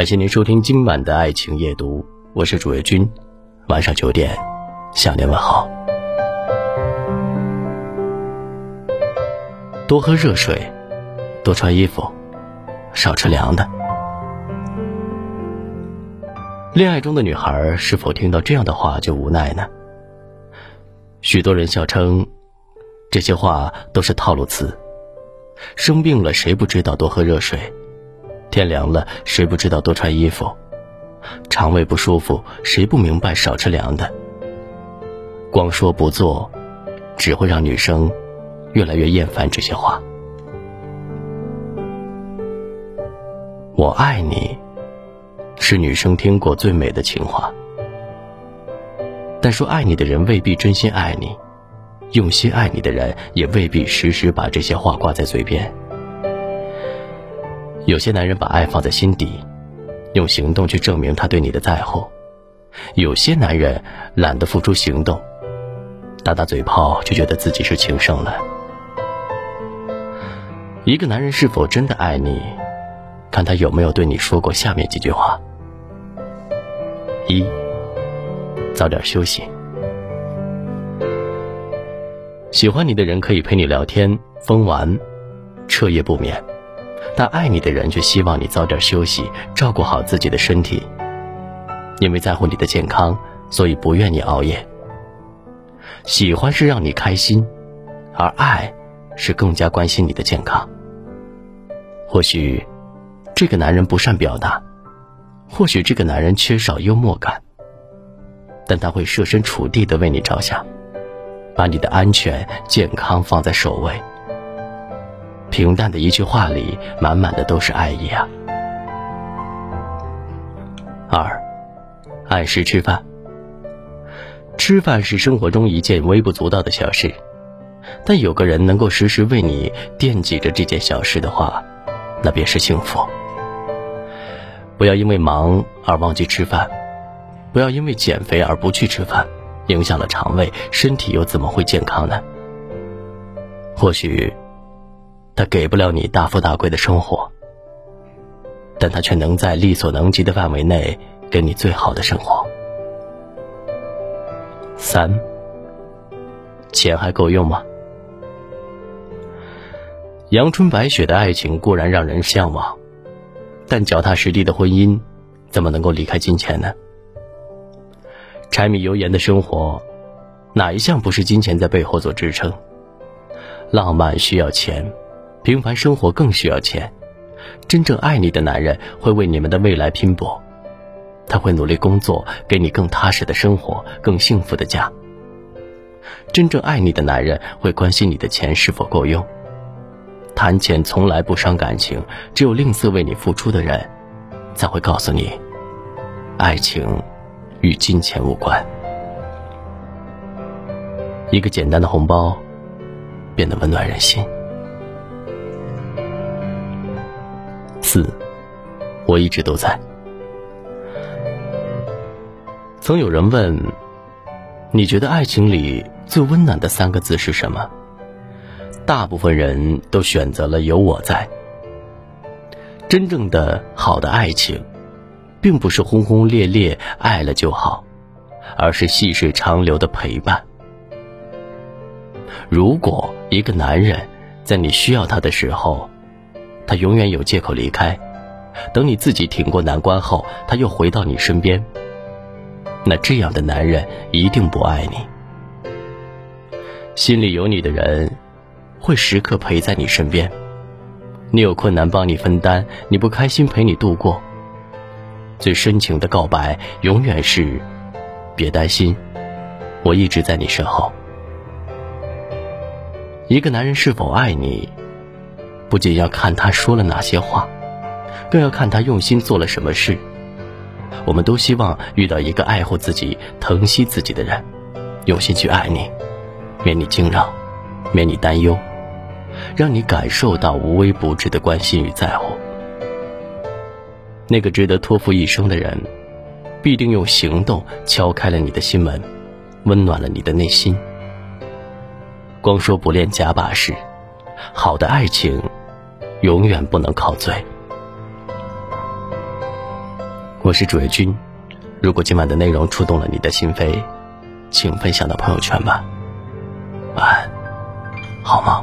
感谢您收听今晚的爱情夜读，我是主页君，晚上九点向您问好。多喝热水，多穿衣服，少吃凉的。恋爱中的女孩是否听到这样的话就无奈呢？许多人笑称，这些话都是套路词。生病了，谁不知道多喝热水？天凉了，谁不知道多穿衣服？肠胃不舒服，谁不明白少吃凉的？光说不做，只会让女生越来越厌烦这些话。我爱你，是女生听过最美的情话。但说爱你的人未必真心爱你，用心爱你的人也未必时时把这些话挂在嘴边。有些男人把爱放在心底，用行动去证明他对你的在乎；有些男人懒得付出行动，打打嘴炮就觉得自己是情圣了。一个男人是否真的爱你，看他有没有对你说过下面几句话：一，早点休息。喜欢你的人可以陪你聊天、疯玩，彻夜不眠。但爱你的人却希望你早点休息，照顾好自己的身体。因为在乎你的健康，所以不愿你熬夜。喜欢是让你开心，而爱是更加关心你的健康。或许这个男人不善表达，或许这个男人缺少幽默感，但他会设身处地的为你着想，把你的安全健康放在首位。平淡的一句话里，满满的都是爱意啊。二，按时吃饭。吃饭是生活中一件微不足道的小事，但有个人能够时时为你惦记着这件小事的话，那便是幸福。不要因为忙而忘记吃饭，不要因为减肥而不去吃饭，影响了肠胃，身体又怎么会健康呢？或许。他给不了你大富大贵的生活，但他却能在力所能及的范围内给你最好的生活。三，钱还够用吗？阳春白雪的爱情固然让人向往，但脚踏实地的婚姻怎么能够离开金钱呢？柴米油盐的生活，哪一项不是金钱在背后做支撑？浪漫需要钱。平凡生活更需要钱，真正爱你的男人会为你们的未来拼搏，他会努力工作，给你更踏实的生活，更幸福的家。真正爱你的男人会关心你的钱是否够用，谈钱从来不伤感情，只有吝啬为你付出的人，才会告诉你，爱情与金钱无关。一个简单的红包，变得温暖人心。我一直都在。曾有人问：“你觉得爱情里最温暖的三个字是什么？”大部分人都选择了“有我在”。真正的好的爱情，并不是轰轰烈烈爱了就好，而是细水长流的陪伴。如果一个男人在你需要他的时候，他永远有借口离开，等你自己挺过难关后，他又回到你身边。那这样的男人一定不爱你。心里有你的人，会时刻陪在你身边。你有困难帮你分担，你不开心陪你度过。最深情的告白，永远是：别担心，我一直在你身后。一个男人是否爱你？不仅要看他说了哪些话，更要看他用心做了什么事。我们都希望遇到一个爱护自己、疼惜自己的人，用心去爱你，免你惊扰，免你担忧，让你感受到无微不至的关心与在乎。那个值得托付一生的人，必定用行动敲开了你的心门，温暖了你的内心。光说不练假把式，好的爱情。永远不能靠嘴。我是主页君。如果今晚的内容触动了你的心扉，请分享到朋友圈吧。晚安，好吗？